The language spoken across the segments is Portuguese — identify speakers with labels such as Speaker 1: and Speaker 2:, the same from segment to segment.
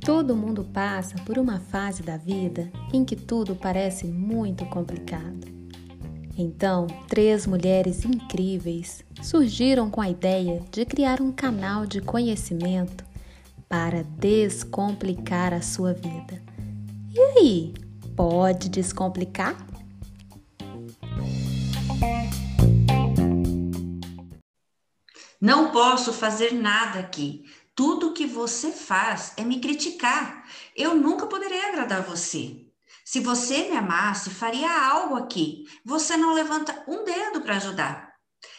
Speaker 1: Todo mundo passa por uma fase da vida em que tudo parece muito complicado. Então, três mulheres incríveis surgiram com a ideia de criar um canal de conhecimento para descomplicar a sua vida. E aí, pode descomplicar?
Speaker 2: Não posso fazer nada aqui. Tudo que você faz é me criticar. Eu nunca poderei agradar você. Se você me amasse, faria algo aqui. Você não levanta um dedo para ajudar.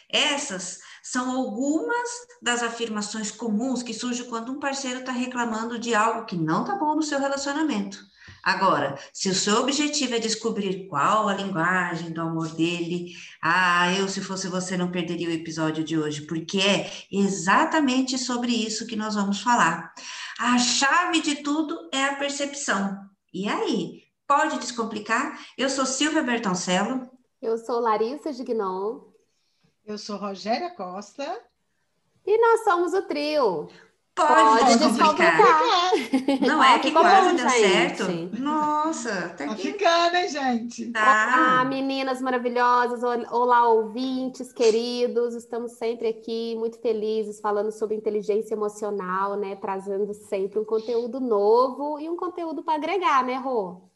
Speaker 2: Essas são algumas das afirmações comuns que surgem quando um parceiro está reclamando de algo que não está bom no seu relacionamento. Agora, se o seu objetivo é descobrir qual a linguagem do amor dele, ah, eu, se fosse você, não perderia o episódio de hoje, porque é exatamente sobre isso que nós vamos falar. A chave de tudo é a percepção. E aí, pode descomplicar? Eu sou Silvia Bertoncello.
Speaker 3: Eu sou Larissa Gignon.
Speaker 4: Eu sou Rogéria Costa.
Speaker 3: E nós somos o trio.
Speaker 2: Pode, Pode descomplicar. descomplicar. Não é que quase deu certo? Nossa,
Speaker 4: tá, tá ficando, hein, gente?
Speaker 3: Tá. Olá, meninas maravilhosas. Olá, ouvintes queridos. Estamos sempre aqui muito felizes falando sobre inteligência emocional, né? Trazendo sempre um conteúdo novo e um conteúdo para agregar, né, Rô?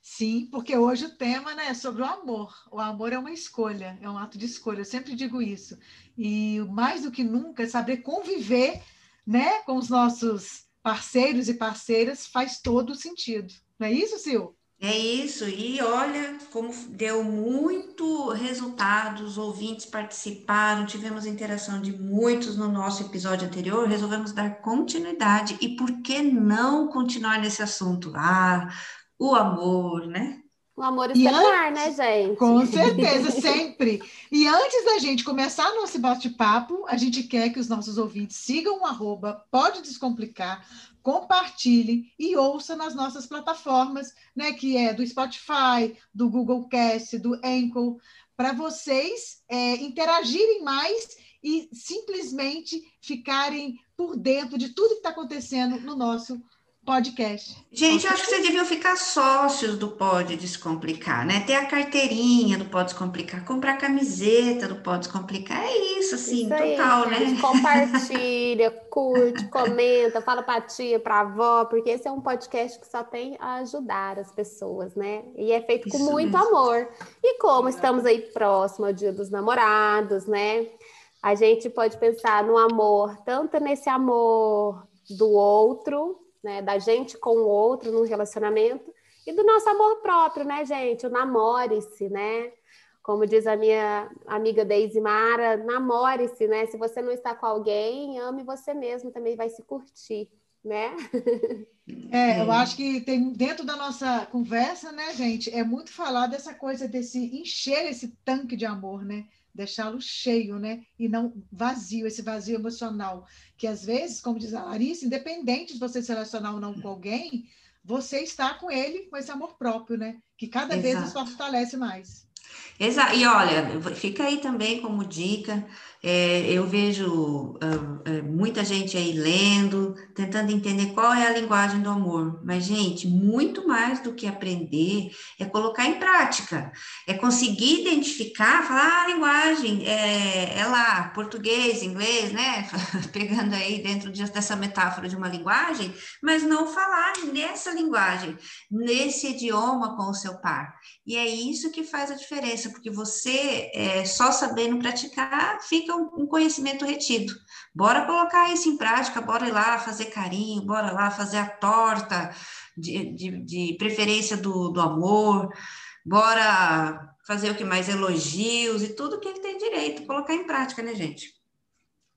Speaker 4: Sim, porque hoje o tema né, é sobre o amor. O amor é uma escolha, é um ato de escolha. Eu sempre digo isso. E mais do que nunca, saber conviver né, com os nossos parceiros e parceiras faz todo sentido. Não é isso, Sil?
Speaker 2: É isso, e olha como deu muito resultado, os ouvintes participaram, tivemos interação de muitos no nosso episódio anterior, resolvemos dar continuidade. E por que não continuar nesse assunto? Ah, o amor, né?
Speaker 3: O amor estelar, né, gente?
Speaker 4: Com certeza, sempre. E antes da gente começar nosso bate-papo, a gente quer que os nossos ouvintes sigam o arroba Pode Descomplicar, compartilhem e ouçam nas nossas plataformas, né? Que é do Spotify, do Google Cast, do Anchor, para vocês é, interagirem mais e simplesmente ficarem por dentro de tudo que está acontecendo no nosso podcast.
Speaker 2: Gente, eu acho que vocês deviam ficar sócios do Pode Descomplicar, né? Ter a carteirinha do Pode Descomplicar, comprar a camiseta do Pode Descomplicar. É isso, assim, isso aí, total, né?
Speaker 3: Compartilha, curte, comenta, fala pra tia, pra avó, porque esse é um podcast que só tem a ajudar as pessoas, né? E é feito com isso muito mesmo. amor. E como estamos aí próximo ao Dia dos Namorados, né? A gente pode pensar no amor, tanto nesse amor do outro, né? Da gente com o outro no relacionamento e do nosso amor próprio, né, gente? O namore-se, né? Como diz a minha amiga Deise Mara, namore-se, né? Se você não está com alguém, ame você mesmo, também vai se curtir, né?
Speaker 4: É, eu acho que tem dentro da nossa conversa, né, gente, é muito falar dessa coisa desse encher esse tanque de amor, né? Deixá-lo cheio, né? E não vazio, esse vazio emocional. Que às vezes, como diz a Larissa, independente de você se relacionar ou não com alguém, você está com ele com esse amor próprio, né? Que cada Exato. vez nos fortalece mais.
Speaker 2: Exato. E olha, fica aí também como dica é, eu vejo uh, muita gente aí lendo, tentando entender qual é a linguagem do amor. Mas, gente, muito mais do que aprender é colocar em prática, é conseguir identificar, falar ah, a linguagem, é, é lá, português, inglês, né? Pegando aí dentro dessa metáfora de uma linguagem, mas não falar nessa linguagem, nesse idioma com o seu par. E é isso que faz a diferença, porque você, é, só sabendo praticar, fica um conhecimento retido. Bora colocar isso em prática, bora ir lá fazer carinho, bora lá fazer a torta de, de, de preferência do, do amor, bora fazer o que mais elogios e tudo que ele tem direito, colocar em prática, né, gente?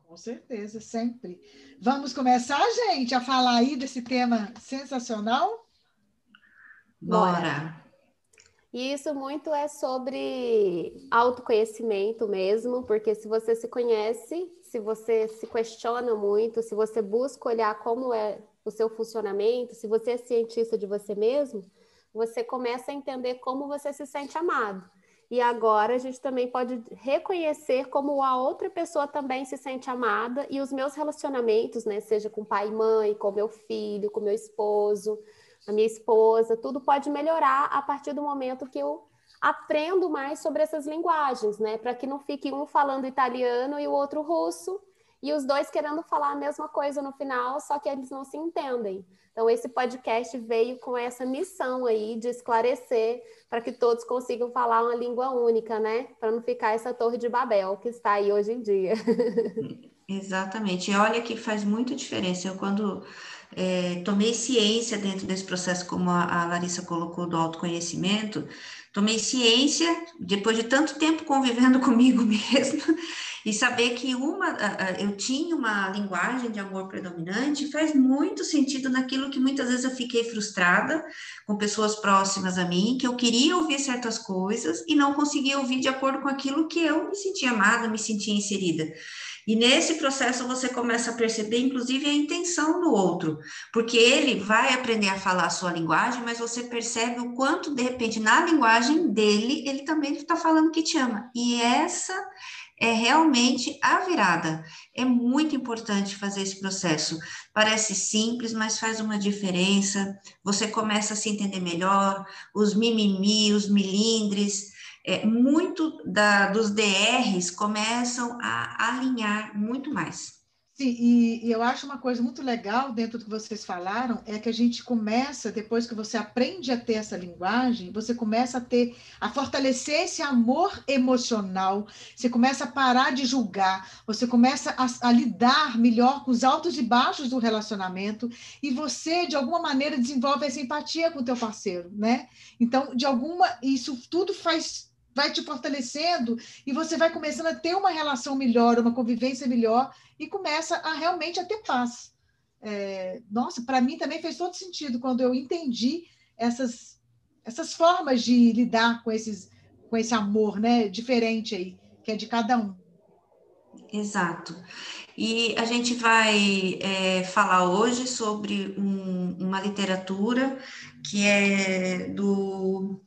Speaker 4: Com certeza, sempre. Vamos começar, gente, a falar aí desse tema sensacional?
Speaker 2: Bora. Bora.
Speaker 3: E isso muito é sobre autoconhecimento mesmo, porque se você se conhece, se você se questiona muito, se você busca olhar como é o seu funcionamento, se você é cientista de você mesmo, você começa a entender como você se sente amado. E agora a gente também pode reconhecer como a outra pessoa também se sente amada e os meus relacionamentos, né, seja com pai e mãe, com meu filho, com meu esposo, a minha esposa, tudo pode melhorar a partir do momento que eu aprendo mais sobre essas linguagens, né, para que não fique um falando italiano e o outro russo e os dois querendo falar a mesma coisa no final, só que eles não se entendem. Então, esse podcast veio com essa missão aí de esclarecer para que todos consigam falar uma língua única, né? Para não ficar essa torre de Babel que está aí hoje em dia.
Speaker 2: Exatamente. E olha que faz muita diferença. Eu, quando é, tomei ciência dentro desse processo, como a, a Larissa colocou, do autoconhecimento, tomei ciência, depois de tanto tempo convivendo comigo mesmo, e saber que uma, eu tinha uma linguagem de amor predominante faz muito sentido naquilo que muitas vezes eu fiquei frustrada com pessoas próximas a mim, que eu queria ouvir certas coisas e não conseguia ouvir de acordo com aquilo que eu me sentia amada, me sentia inserida. E nesse processo você começa a perceber, inclusive, a intenção do outro, porque ele vai aprender a falar a sua linguagem, mas você percebe o quanto, de repente, na linguagem dele, ele também está falando que te ama. E essa é realmente a virada. É muito importante fazer esse processo. Parece simples, mas faz uma diferença. Você começa a se entender melhor, os mimimi, os milindres, é, muito da, dos DRs começam a alinhar muito mais.
Speaker 4: Sim, e, e, eu acho uma coisa muito legal dentro do que vocês falaram é que a gente começa, depois que você aprende a ter essa linguagem, você começa a ter, a fortalecer esse amor emocional, você começa a parar de julgar, você começa a, a lidar melhor com os altos e baixos do relacionamento e você, de alguma maneira, desenvolve essa empatia com o teu parceiro, né? Então, de alguma, isso tudo faz vai te fortalecendo e você vai começando a ter uma relação melhor, uma convivência melhor e começa a realmente a ter paz. É, nossa, para mim também fez todo sentido quando eu entendi essas, essas formas de lidar com, esses, com esse amor né, diferente aí, que é de cada um.
Speaker 2: Exato. E a gente vai é, falar hoje sobre um, uma literatura que é do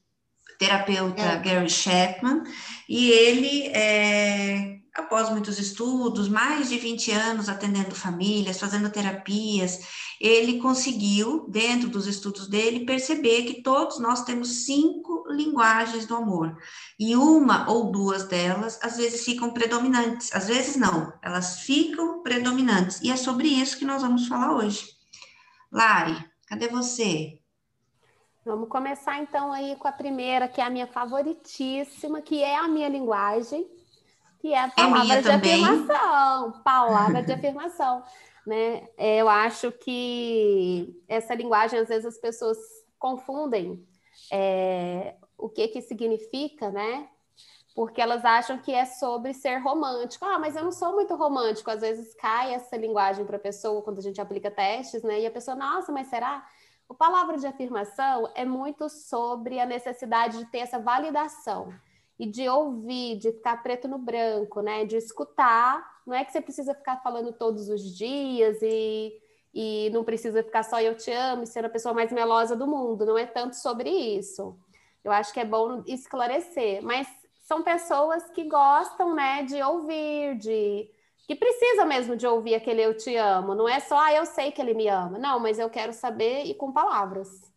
Speaker 2: terapeuta é. Gary Chapman, e ele, é, após muitos estudos, mais de 20 anos atendendo famílias, fazendo terapias, ele conseguiu, dentro dos estudos dele, perceber que todos nós temos cinco linguagens do amor, e uma ou duas delas, às vezes, ficam predominantes, às vezes não, elas ficam predominantes, e é sobre isso que nós vamos falar hoje. Lari, cadê você?
Speaker 3: Vamos começar então aí com a primeira, que é a minha favoritíssima, que é a minha linguagem, que é a palavra é de também. afirmação. Palavra de afirmação. Né? É, eu acho que essa linguagem, às vezes, as pessoas confundem é, o que que significa, né? Porque elas acham que é sobre ser romântico. Ah, mas eu não sou muito romântico. Às vezes cai essa linguagem para a pessoa quando a gente aplica testes, né? E a pessoa, nossa, mas será? O palavra de afirmação é muito sobre a necessidade de ter essa validação e de ouvir, de ficar preto no branco, né? De escutar. Não é que você precisa ficar falando todos os dias e, e não precisa ficar só eu te amo e ser a pessoa mais melosa do mundo. Não é tanto sobre isso. Eu acho que é bom esclarecer, mas são pessoas que gostam, né, de ouvir, de que precisa mesmo de ouvir aquele eu te amo. Não é só, ah, eu sei que ele me ama. Não, mas eu quero saber e com palavras.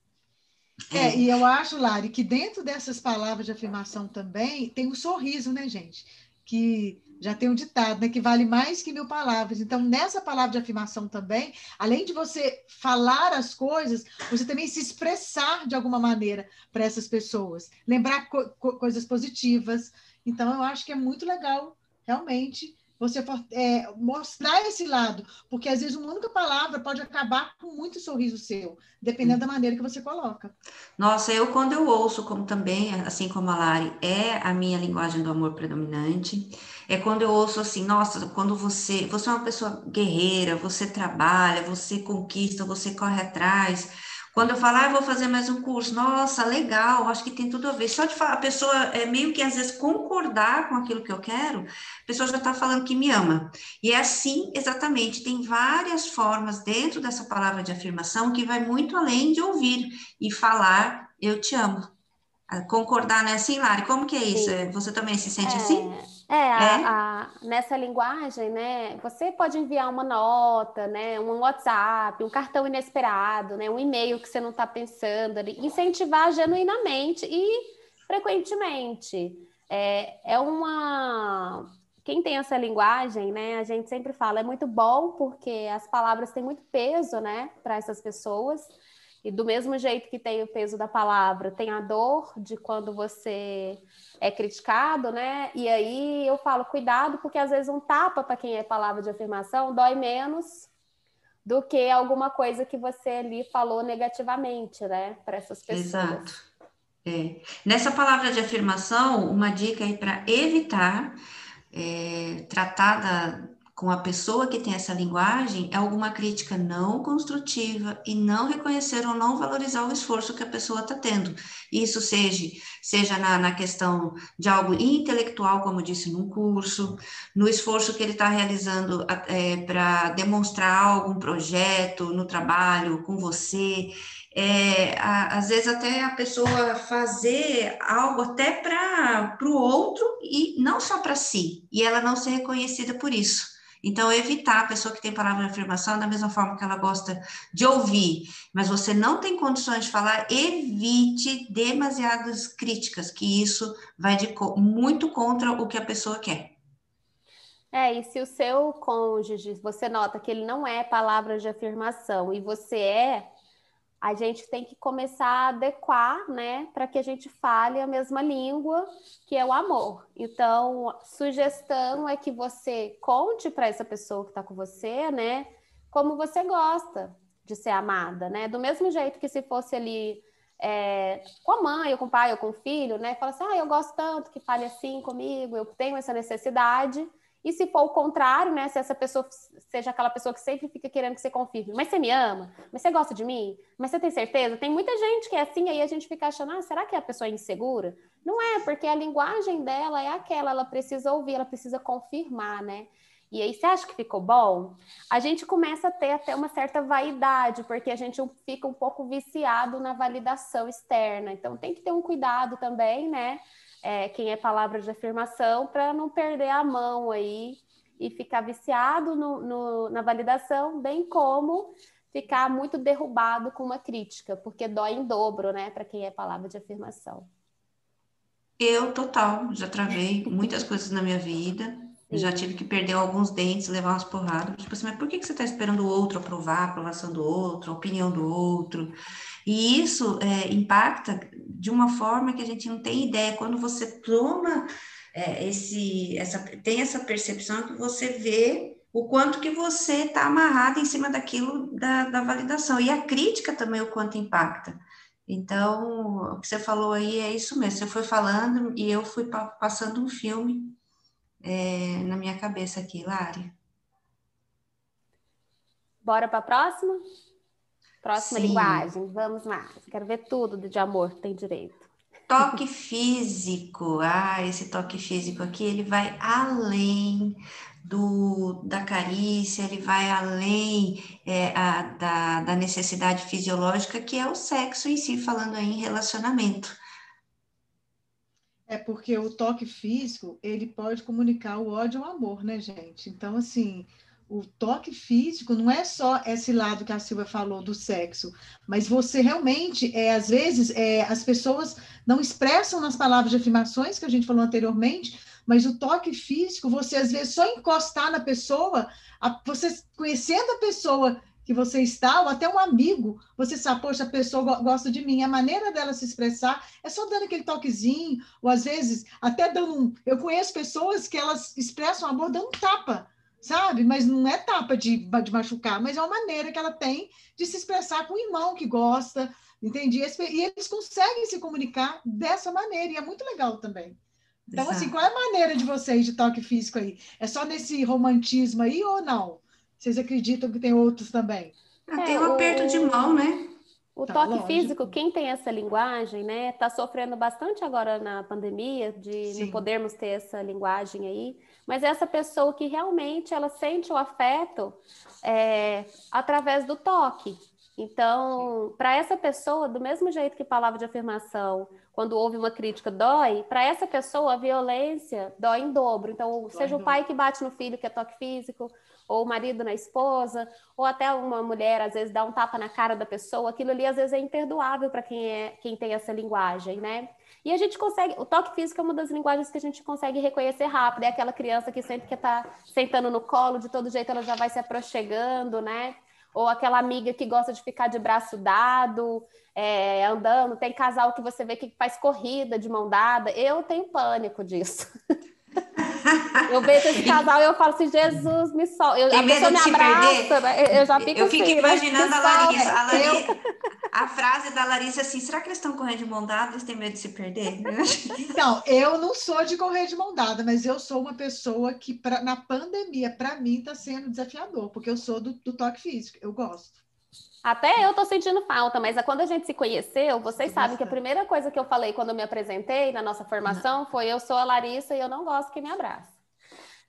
Speaker 4: É, e eu acho, Lari, que dentro dessas palavras de afirmação também tem um sorriso, né, gente? Que já tem um ditado, né? Que vale mais que mil palavras. Então, nessa palavra de afirmação também, além de você falar as coisas, você também se expressar de alguma maneira para essas pessoas. Lembrar co coisas positivas. Então, eu acho que é muito legal, realmente, você é, mostrar esse lado, porque às vezes uma única palavra pode acabar com muito sorriso seu, dependendo da maneira que você coloca.
Speaker 2: Nossa, eu quando eu ouço, como também, assim como a Lari, é a minha linguagem do amor predominante, é quando eu ouço assim, nossa, quando você, você é uma pessoa guerreira, você trabalha, você conquista, você corre atrás, quando eu falar, ah, vou fazer mais um curso, nossa, legal, acho que tem tudo a ver. Só de falar, a pessoa é meio que às vezes concordar com aquilo que eu quero, a pessoa já está falando que me ama. E é assim, exatamente, tem várias formas dentro dessa palavra de afirmação que vai muito além de ouvir e falar, eu te amo. concordar, né? Assim, Lari, como que é isso? Sim. Você também se sente
Speaker 3: é,
Speaker 2: assim?
Speaker 3: É, é? A, a, nessa linguagem, né? Você pode enviar uma nota, né? Um WhatsApp, um cartão inesperado, né? Um e-mail que você não está pensando, incentivar genuinamente e frequentemente. É, é uma quem tem essa linguagem, né, a gente sempre fala, é muito bom porque as palavras têm muito peso, né, para essas pessoas. E do mesmo jeito que tem o peso da palavra, tem a dor de quando você é criticado, né? E aí eu falo, cuidado, porque às vezes um tapa para quem é palavra de afirmação dói menos do que alguma coisa que você ali falou negativamente, né? Para essas pessoas.
Speaker 2: Exato. É. Nessa palavra de afirmação, uma dica aí para evitar é, tratada com a pessoa que tem essa linguagem é alguma crítica não construtiva e não reconhecer ou não valorizar o esforço que a pessoa está tendo. Isso seja, seja na, na, questão de algo intelectual, como disse num curso, no esforço que ele está realizando é, para demonstrar algum projeto no trabalho com você é, a, às vezes até a pessoa fazer algo até para o outro e não só para si, e ela não ser reconhecida por isso. Então, evitar a pessoa que tem palavra de afirmação da mesma forma que ela gosta de ouvir, mas você não tem condições de falar, evite demasiadas críticas, que isso vai de, muito contra o que a pessoa quer.
Speaker 3: É, e se o seu cônjuge, você nota que ele não é palavra de afirmação e você é, a gente tem que começar a adequar, né, para que a gente fale a mesma língua, que é o amor. Então, sugestão é que você conte para essa pessoa que está com você, né, como você gosta de ser amada, né? Do mesmo jeito que se fosse ali é, com a mãe, ou com o pai, ou com o filho, né? Fala assim, ah, eu gosto tanto que fale assim comigo, eu tenho essa necessidade. E se for o contrário, né? Se essa pessoa seja aquela pessoa que sempre fica querendo que você confirme, mas você me ama? Mas você gosta de mim? Mas você tem certeza? Tem muita gente que é assim, aí a gente fica achando, ah, será que a pessoa é insegura? Não é, porque a linguagem dela é aquela, ela precisa ouvir, ela precisa confirmar, né? E aí, você acha que ficou bom? A gente começa a ter até uma certa vaidade, porque a gente fica um pouco viciado na validação externa. Então, tem que ter um cuidado também, né? É, quem é palavra de afirmação para não perder a mão aí e ficar viciado no, no, na validação, bem como ficar muito derrubado com uma crítica, porque dói em dobro, né, para quem é palavra de afirmação.
Speaker 2: Eu, total, já travei muitas coisas na minha vida, já tive que perder alguns dentes, levar umas porradas, tipo assim, mas por que, você está esperando o outro aprovar, a aprovação do outro, a opinião do outro? E isso é, impacta de uma forma que a gente não tem ideia. Quando você toma é, esse, essa, tem essa percepção que você vê o quanto que você está amarrado em cima daquilo da, da validação. E a crítica também o quanto impacta. Então, o que você falou aí é isso mesmo. Você foi falando e eu fui pa passando um filme é, na minha cabeça aqui, Lari.
Speaker 3: Bora para a próxima? Próxima Sim. linguagem, vamos lá. Quero ver tudo de amor tem direito.
Speaker 2: Toque físico. Ah, esse toque físico aqui, ele vai além do, da carícia, ele vai além é, a, da, da necessidade fisiológica, que é o sexo em si, falando aí em relacionamento.
Speaker 4: É porque o toque físico, ele pode comunicar o ódio ao amor, né, gente? Então, assim, o toque físico não é só esse lado que a Silvia falou do sexo, mas você realmente, é, às vezes, é, as pessoas não expressam nas palavras de afirmações que a gente falou anteriormente, mas o toque físico, você às vezes só encostar na pessoa, a, você conhecendo a pessoa que você está, ou até um amigo, você sabe, poxa, a pessoa gosta de mim, a maneira dela se expressar é só dando aquele toquezinho, ou às vezes até dando um. Eu conheço pessoas que elas expressam amor dando um tapa sabe? Mas não é tapa de, de machucar, mas é uma maneira que ela tem de se expressar com o irmão que gosta, entendi? E eles conseguem se comunicar dessa maneira, e é muito legal também. Então, Exato. assim, qual é a maneira de vocês de toque físico aí? É só nesse romantismo aí ou não? Vocês acreditam que tem outros também?
Speaker 2: Ah, tem um aperto de mão, né?
Speaker 3: O tá, toque lógico. físico, quem tem essa linguagem, né, está sofrendo bastante agora na pandemia de Sim. não podermos ter essa linguagem aí mas essa pessoa que realmente ela sente o afeto é, através do toque. Então, para essa pessoa, do mesmo jeito que palavra de afirmação quando houve uma crítica dói, para essa pessoa a violência dói em dobro. Então, seja o pai que bate no filho, que é toque físico, ou o marido na esposa, ou até uma mulher às vezes dá um tapa na cara da pessoa, aquilo ali às vezes é imperdoável para quem é quem tem essa linguagem, né? E a gente consegue, o toque físico é uma das linguagens que a gente consegue reconhecer rápido, é aquela criança que sempre que está sentando no colo, de todo jeito ela já vai se aproximando, né? Ou aquela amiga que gosta de ficar de braço dado, é, andando. Tem casal que você vê que faz corrida de mão dada. Eu tenho pânico disso. Eu vejo esse casal e eu falo assim, Jesus, me solta. Eu,
Speaker 2: Tem medo de se perder?
Speaker 3: Né? Eu já fico
Speaker 2: Eu fico
Speaker 3: assim,
Speaker 2: imaginando
Speaker 3: né?
Speaker 2: a Larissa. A, Larissa a frase da Larissa assim, será que eles estão correndo de mão dada? Eles têm medo de se perder?
Speaker 4: Então, eu não sou de correr de mão dada, mas eu sou uma pessoa que, pra, na pandemia, para mim, está sendo desafiador, porque eu sou do, do toque físico, eu gosto.
Speaker 3: Até eu tô sentindo falta, mas quando a gente se conheceu, vocês sabem que a primeira coisa que eu falei quando eu me apresentei na nossa formação foi eu sou a Larissa e eu não gosto que me abrace.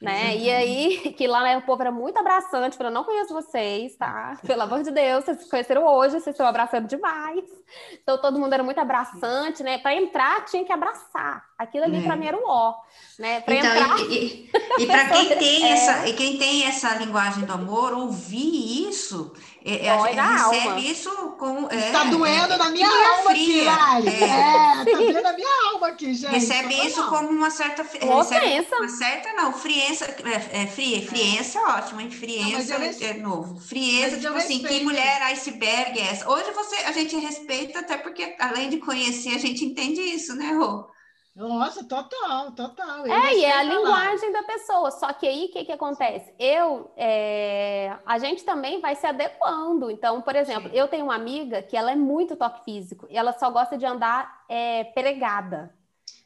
Speaker 3: Né? E aí, que lá né, o povo era muito abraçante, eu não conheço vocês, tá? Pelo amor de Deus, vocês se conheceram hoje, vocês estão abraçando demais. Então todo mundo era muito abraçante, né? Para entrar tinha que abraçar. Aquilo ali é. para mim era o ó, né? Para
Speaker 2: então,
Speaker 3: entrar.
Speaker 2: E, e, e para quem tem é... essa, e quem tem essa linguagem do amor, ouvir isso é, é, recebe alma. isso com. É,
Speaker 4: Está doendo
Speaker 2: é,
Speaker 4: na minha alma fria. aqui, Lari. É, tá doendo na minha alma aqui, gente.
Speaker 2: Recebe isso não. como uma certa. Recebe uma certa, não, frieza. É, é, frie, frieza é ótimo, hein? Frieza não, é novo. Frieza, tipo assim, que mulher iceberg é essa? Hoje você, a gente respeita, até porque, além de conhecer, a gente entende isso, né, Rô?
Speaker 4: Nossa, total, total. Eu
Speaker 3: é, e é a falar. linguagem da pessoa. Só que aí, o que, que acontece? Eu, é... a gente também vai se adequando. Então, por exemplo, Sim. eu tenho uma amiga que ela é muito toque físico. E ela só gosta de andar é, pregada.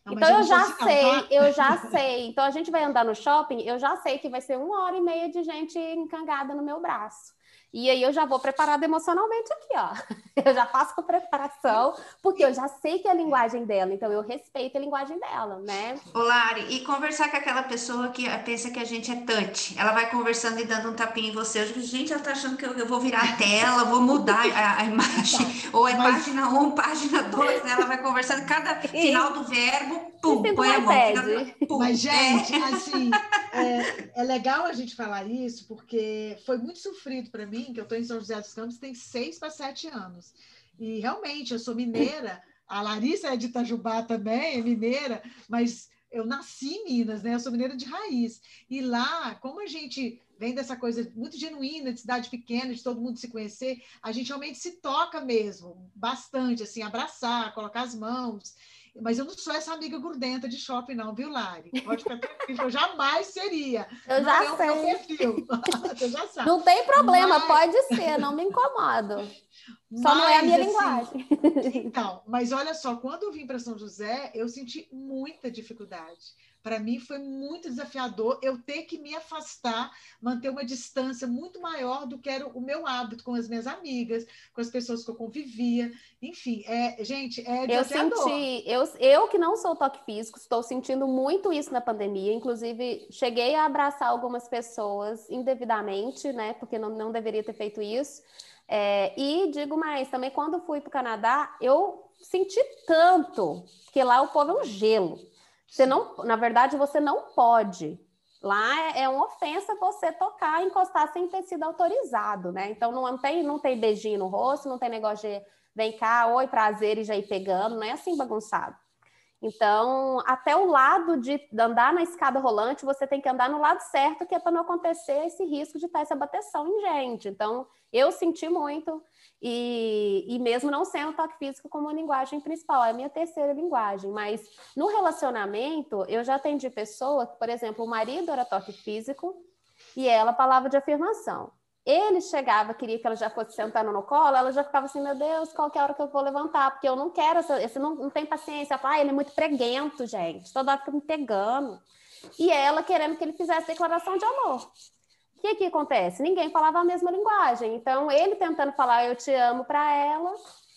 Speaker 3: Não, então, eu já sei, tá? eu já sei. Então, a gente vai andar no shopping, eu já sei que vai ser uma hora e meia de gente encangada no meu braço. E aí eu já vou preparada emocionalmente aqui, ó. Eu já faço a preparação, porque eu já sei que é a linguagem dela, então eu respeito a linguagem dela, né?
Speaker 2: Ô, Lari, e conversar com aquela pessoa que pensa que a gente é touch. Ela vai conversando e dando um tapinha em você. Eu digo, gente, ela tá achando que eu, eu vou virar a tela, vou mudar a, a imagem. Ou é Mas... página 1, um, página 2, né? Ela vai conversando, cada final do verbo, pum, põe a mão.
Speaker 4: pum. Mas, gente, é. assim, é, é legal a gente falar isso, porque foi muito sofrido para mim mim, que eu estou em São José dos Campos, tem seis para sete anos. E realmente, eu sou mineira, a Larissa é de Itajubá também, é mineira, mas eu nasci em Minas, né? Eu sou mineira de raiz. E lá, como a gente vem dessa coisa muito genuína, de cidade pequena, de todo mundo se conhecer, a gente realmente se toca mesmo, bastante, assim, abraçar, colocar as mãos. Mas eu não sou essa amiga gordenta de shopping, não, viu, Lari? Pode ficar eu jamais seria.
Speaker 3: Eu já
Speaker 4: não
Speaker 3: sei.
Speaker 4: É o meu perfil. Você já sabe.
Speaker 3: Não tem problema, mas... pode ser, não me incomodo. Só mas, não é a minha assim, linguagem.
Speaker 4: Então, mas olha só, quando eu vim para São José, eu senti muita dificuldade para mim foi muito desafiador eu ter que me afastar, manter uma distância muito maior do que era o meu hábito com as minhas amigas, com as pessoas que eu convivia. Enfim, é, gente, é desafiador.
Speaker 3: Eu senti, eu, eu que não sou toque físico, estou sentindo muito isso na pandemia. Inclusive, cheguei a abraçar algumas pessoas indevidamente, né? Porque não, não deveria ter feito isso. É, e digo mais, também quando fui para o Canadá, eu senti tanto que lá o povo é um gelo. Você não, na verdade, você não pode. Lá é, é uma ofensa você tocar, encostar sem ter sido autorizado, né? Então não tem, não tem beijinho no rosto, não tem negócio de vem cá, oi, prazer e já ir pegando, não é assim bagunçado. Então, até o lado de andar na escada rolante, você tem que andar no lado certo, que é para não acontecer esse risco de estar essa bateção em gente. Então, eu senti muito, e, e mesmo não sendo toque físico como linguagem principal, é a minha terceira linguagem. Mas no relacionamento, eu já atendi pessoa por exemplo, o marido era toque físico e ela palavra de afirmação ele chegava, queria que ela já fosse sentando no colo, ela já ficava assim, meu Deus, qual que é a hora que eu vou levantar? Porque eu não quero, essa, esse não, não tem paciência. Ela fala, ah, ele é muito preguento, gente, toda hora fica me pegando. E ela querendo que ele fizesse declaração de amor. O que que acontece? Ninguém falava a mesma linguagem. Então, ele tentando falar eu te amo para ela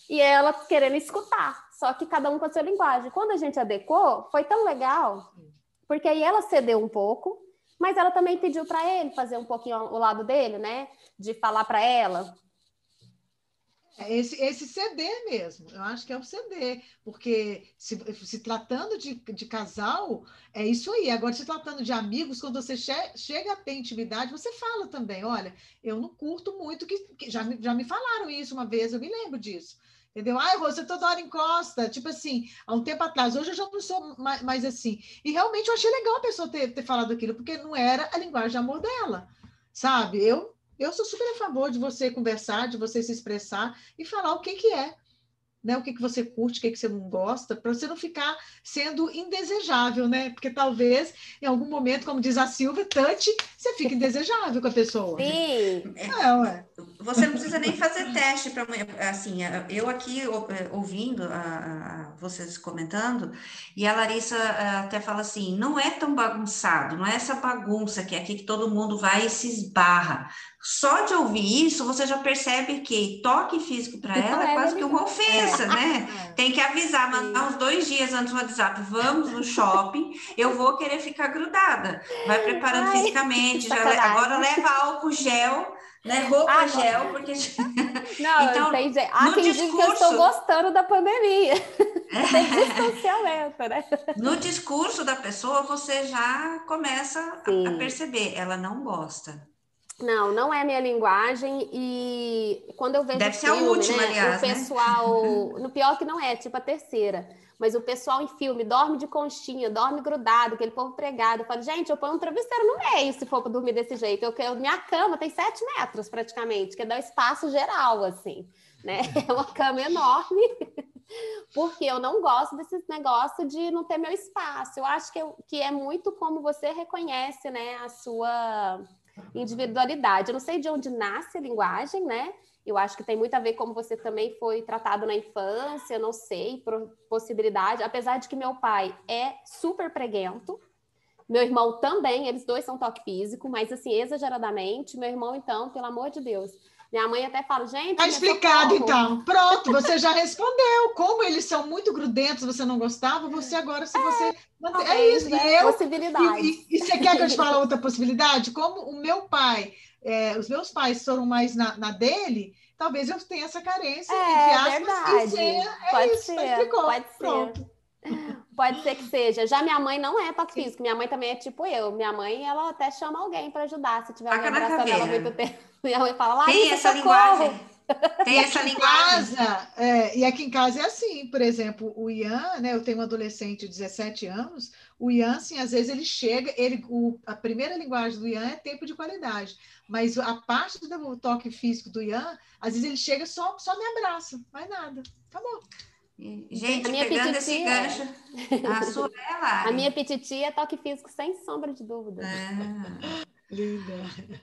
Speaker 3: e ela querendo escutar. Só que cada um com a sua linguagem. Quando a gente adequou, foi tão legal, porque aí ela cedeu um pouco, mas ela também pediu para ele fazer um pouquinho o lado dele, né? De falar para ela.
Speaker 4: É esse, esse CD mesmo, eu acho que é o CD, porque se, se tratando de, de casal, é isso aí. Agora, se tratando de amigos, quando você che chega a ter intimidade, você fala também: olha, eu não curto muito, que, que já, já me falaram isso uma vez, eu me lembro disso. Entendeu? Ai, você toda hora encosta. Tipo assim, há um tempo atrás. Hoje eu já não sou mais, mais assim. E realmente eu achei legal a pessoa ter, ter falado aquilo, porque não era a linguagem de amor dela. Sabe? Eu eu sou super a favor de você conversar, de você se expressar e falar o que, que é né? O que, que você curte, o que, que você não gosta, para você não ficar sendo indesejável, né? Porque talvez, em algum momento, como diz a Silvia, touch, você fica indesejável com a pessoa.
Speaker 3: Sim.
Speaker 2: É, ué. Você não precisa nem fazer teste para assim, eu aqui é, ouvindo a, a, vocês comentando, e a Larissa é, até fala assim: não é tão bagunçado, não é essa bagunça que é aqui que todo mundo vai e se esbarra. Só de ouvir isso, você já percebe que toque físico para ela é, é quase que uma ofensa, né? É. Tem que avisar, mandar uns dois dias antes no WhatsApp, vamos no shopping, eu vou querer ficar grudada. Vai preparando Ai, fisicamente, já, agora leva álcool gel, né? Roupa ah, gel, porque.
Speaker 3: Não, então, entendi. Há quem discurso... que eu estou gostando da pandemia. Tem distanciamento, né?
Speaker 2: No discurso da pessoa, você já começa a perceber, ela não gosta.
Speaker 3: Não, não é minha linguagem e quando eu vejo
Speaker 2: Deve filme, ser a última,
Speaker 3: né,
Speaker 2: aliás,
Speaker 3: o né? pessoal, né? no pior que não é, tipo a terceira, mas o pessoal em filme dorme de conchinha, dorme grudado, aquele povo pregado. Eu falo, gente, eu ponho um travesseiro no meio se for para dormir desse jeito. Eu, eu, minha cama tem sete metros praticamente, que dá espaço geral, assim, né? É uma cama enorme, porque eu não gosto desse negócio de não ter meu espaço. Eu acho que, eu, que é muito como você reconhece, né, a sua individualidade. Eu não sei de onde nasce a linguagem, né? Eu acho que tem muito a ver como você também foi tratado na infância, não sei, possibilidade. Apesar de que meu pai é super preguento, meu irmão também, eles dois são toque físico, mas assim, exageradamente. Meu irmão, então, pelo amor de Deus. Minha mãe até fala, gente.
Speaker 4: Tá explicado, então. Pronto, você já respondeu. Como eles são muito grudentos, você não gostava, você agora, se você. É, é isso.
Speaker 3: Né? Eu, possibilidade.
Speaker 4: E, e, e, você quer que eu te fale outra possibilidade? Como o meu pai, é, os meus pais foram mais na, na, dele, talvez eu tenha essa carência,
Speaker 3: é,
Speaker 4: entre
Speaker 3: aspas, verdade.
Speaker 4: é
Speaker 3: pode
Speaker 4: isso,
Speaker 3: ser, pode Pronto. ser. Pode ser que seja. Já minha mãe não é físico. Minha mãe também é tipo eu. Minha mãe, ela até chama alguém para ajudar, se tiver alguém abraçando ela muito tempo. Minha mãe fala, lá,
Speaker 2: Tem essa linguagem. Tem essa linguagem.
Speaker 4: Casa, é, e aqui em casa é assim, por exemplo, o Ian, né? Eu tenho um adolescente de 17 anos, o Ian, assim, às vezes ele chega, ele, o, a primeira linguagem do Ian é tempo de qualidade, mas a parte do toque físico do Ian, às vezes ele chega só, só me abraça, mais nada, acabou.
Speaker 2: Gente, a minha pegando esse gancho, a sua é
Speaker 3: A minha petitia é toque físico, sem sombra de dúvida.
Speaker 2: É.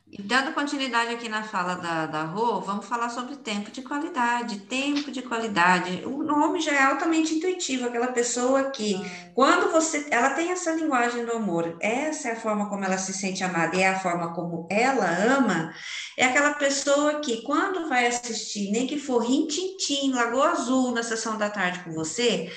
Speaker 2: E dando continuidade aqui na fala da, da Rô, vamos falar sobre tempo de qualidade. Tempo de qualidade. O nome já é altamente intuitivo, aquela pessoa que, quando você. Ela tem essa linguagem do amor, essa é a forma como ela se sente amada, e é a forma como ela ama. É aquela pessoa que, quando vai assistir, nem que for Rintintim, Lagoa Azul, na sessão da tarde com você,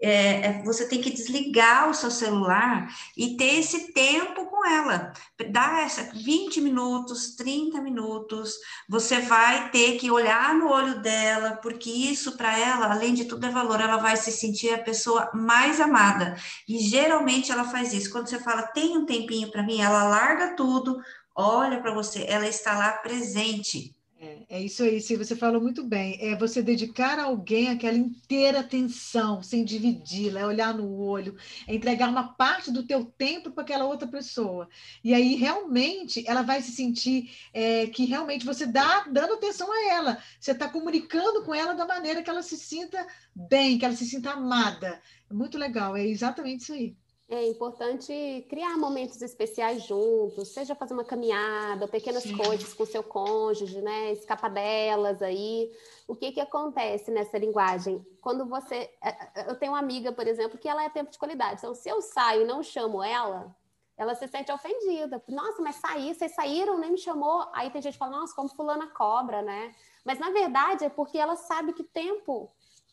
Speaker 2: é, é, você tem que desligar o seu celular e ter esse tempo com ela. Dá essa 20 minutos, 30 minutos, você vai ter que olhar no olho dela, porque isso para ela, além de tudo, é valor. Ela vai se sentir a pessoa mais amada. E geralmente ela faz isso. Quando você fala, tem um tempinho para mim, ela larga tudo, olha para você, ela está lá presente.
Speaker 4: É, é isso aí, sim, você falou muito bem. É você dedicar a alguém aquela inteira atenção, sem dividi-la, é olhar no olho, é entregar uma parte do teu tempo para aquela outra pessoa. E aí, realmente, ela vai se sentir é, que realmente você dá dando atenção a ela. Você está comunicando com ela da maneira que ela se sinta bem, que ela se sinta amada. Muito legal, é exatamente isso aí.
Speaker 3: É importante criar momentos especiais juntos, seja fazer uma caminhada, pequenas Sim. coisas com seu cônjuge, né? Escapadelas aí. O que que acontece nessa linguagem? Quando você. É, é, eu tenho uma amiga, por exemplo, que ela é tempo de qualidade. Então, se eu saio e não chamo ela, ela se sente ofendida. Nossa, mas saí, vocês saíram, nem me chamou. Aí tem gente que fala, nossa, como fulana cobra, né? Mas na verdade é porque ela sabe que tempo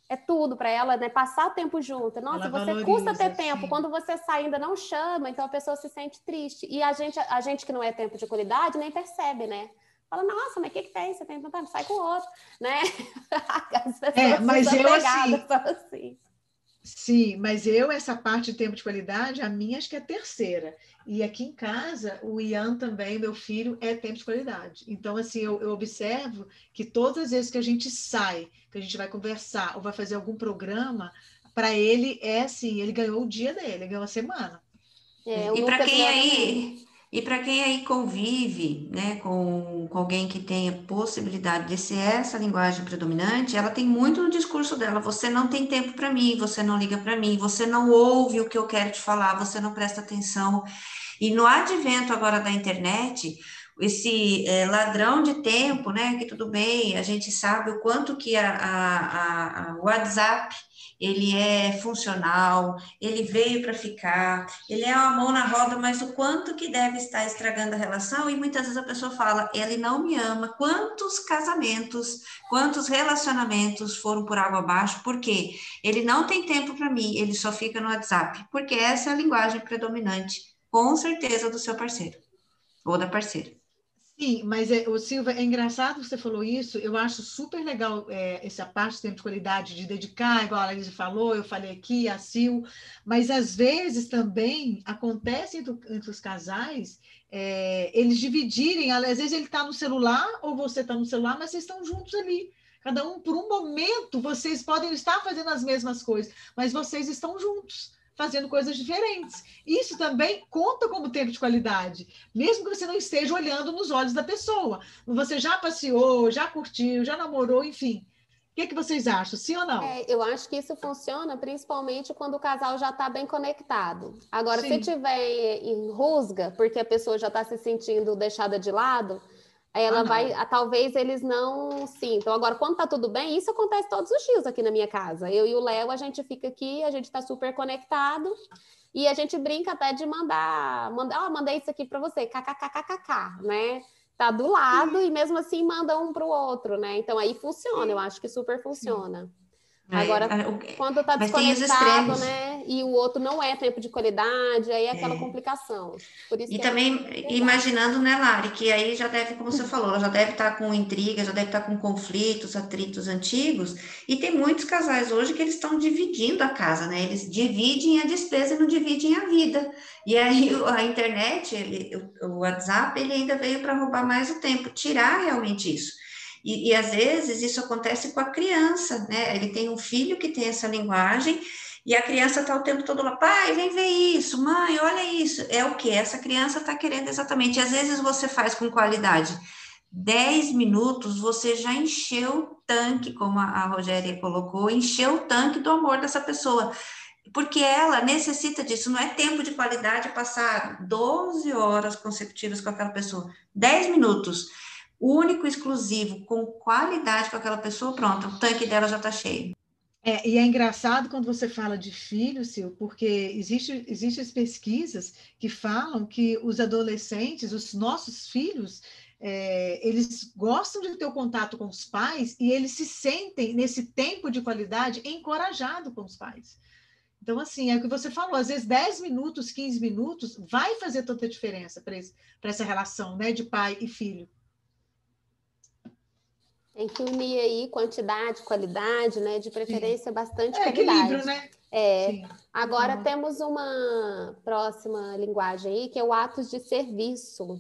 Speaker 3: é tudo para ela, né? Passar o tempo junto. Nossa, ela você valoriza, custa ter tempo. Sim. Quando você sai ainda não chama, então a pessoa se sente triste. E a gente, a gente que não é tempo de qualidade nem percebe, né? Fala, nossa, mas o que, que tem? Você tem tanta, sai com outro, né?
Speaker 4: É, mas eu assim, assim. Sim, mas eu, essa parte de tempo de qualidade, a minha acho que é a terceira. E aqui em casa, o Ian também, meu filho, é tempo de qualidade. Então, assim, eu, eu, observo que todas as vezes que a gente sai, que a gente vai conversar ou vai fazer algum programa, para ele é assim, ele ganhou o dia dele, ele ganhou a semana.
Speaker 2: É, e para quem aí e para quem aí convive né, com, com alguém que tenha possibilidade de ser essa linguagem predominante, ela tem muito no discurso dela. Você não tem tempo para mim, você não liga para mim, você não ouve o que eu quero te falar, você não presta atenção. E no advento agora da internet, esse é, ladrão de tempo, né? Que tudo bem, a gente sabe o quanto que a, a, a WhatsApp ele é funcional, ele veio para ficar, ele é uma mão na roda, mas o quanto que deve estar estragando a relação, e muitas vezes a pessoa fala, ele não me ama. Quantos casamentos, quantos relacionamentos foram por água abaixo? Porque ele não tem tempo para mim, ele só fica no WhatsApp, porque essa é a linguagem predominante, com certeza, do seu parceiro ou da parceira.
Speaker 4: Sim, mas é, o Silva, é engraçado que você falou isso. Eu acho super legal é, essa parte de tempo de qualidade, de dedicar, igual a Larissa falou, eu falei aqui, a Sil, mas às vezes também acontece entre, entre os casais é, eles dividirem, às vezes ele está no celular ou você está no celular, mas vocês estão juntos ali. Cada um, por um momento, vocês podem estar fazendo as mesmas coisas, mas vocês estão juntos fazendo coisas diferentes. Isso também conta como tempo de qualidade, mesmo que você não esteja olhando nos olhos da pessoa. Você já passeou, já curtiu, já namorou, enfim. O que, que vocês acham, sim ou não?
Speaker 3: É, eu acho que isso funciona principalmente quando o casal já está bem conectado. Agora, sim. se tiver em rusga, porque a pessoa já está se sentindo deixada de lado, ela ah, vai, talvez eles não sintam. Agora, quando tá tudo bem, isso acontece todos os dias aqui na minha casa. Eu e o Léo, a gente fica aqui, a gente tá super conectado e a gente brinca até de mandar, mandar, ó, oh, mandei isso aqui para você, kkkkk, né? Tá do lado e mesmo assim manda um para o outro, né? Então aí funciona, eu acho que super funciona. É, Agora, é, quando está desconectado, né? E o outro não é tempo de qualidade, aí é aquela é. complicação.
Speaker 2: e também é imaginando, né, Lari, que aí já deve, como você falou, já deve estar tá com intriga, já deve estar tá com conflitos, atritos antigos, e tem muitos casais hoje que eles estão dividindo a casa, né? Eles dividem a despesa e não dividem a vida. E aí a internet, ele, o WhatsApp, ele ainda veio para roubar mais o tempo, tirar realmente isso. E, e às vezes isso acontece com a criança, né? Ele tem um filho que tem essa linguagem e a criança está o tempo todo lá, pai, vem ver isso, mãe, olha isso. É o que essa criança está querendo exatamente. E às vezes você faz com qualidade. Dez minutos você já encheu o tanque, como a, a Rogéria colocou, encheu o tanque do amor dessa pessoa. Porque ela necessita disso, não é tempo de qualidade passar 12 horas consecutivas com aquela pessoa. 10 minutos único, exclusivo, com qualidade com aquela pessoa, pronto, o tanque dela já está cheio.
Speaker 4: É, e é engraçado quando você fala de filhos, Sil, porque existe, existem pesquisas que falam que os adolescentes, os nossos filhos, é, eles gostam de ter o contato com os pais e eles se sentem, nesse tempo de qualidade, encorajados com os pais. Então, assim, é o que você falou, às vezes 10 minutos, 15 minutos vai fazer toda a diferença para essa relação né, de pai e filho.
Speaker 3: Tem que unir aí quantidade, qualidade, né? De preferência, Sim. bastante
Speaker 4: é,
Speaker 3: qualidade.
Speaker 4: Equilíbrio, né?
Speaker 3: É. Sim. Agora uhum. temos uma próxima linguagem aí, que é o atos de serviço.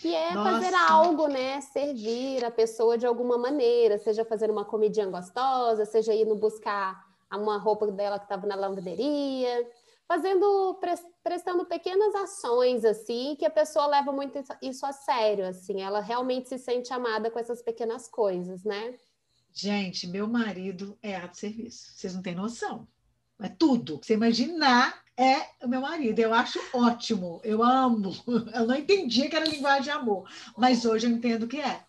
Speaker 3: Que é Nossa. fazer algo, né? Servir a pessoa de alguma maneira, seja fazer uma comidinha gostosa, seja indo buscar uma roupa dela que estava na lavanderia fazendo prestando pequenas ações assim que a pessoa leva muito isso a sério assim. Ela realmente se sente amada com essas pequenas coisas né?
Speaker 4: Gente meu marido é ato de serviço. Vocês não têm noção. É tudo. Você imaginar é o meu marido. Eu acho ótimo. Eu amo. Eu não entendia que era linguagem de amor. Mas hoje eu entendo que é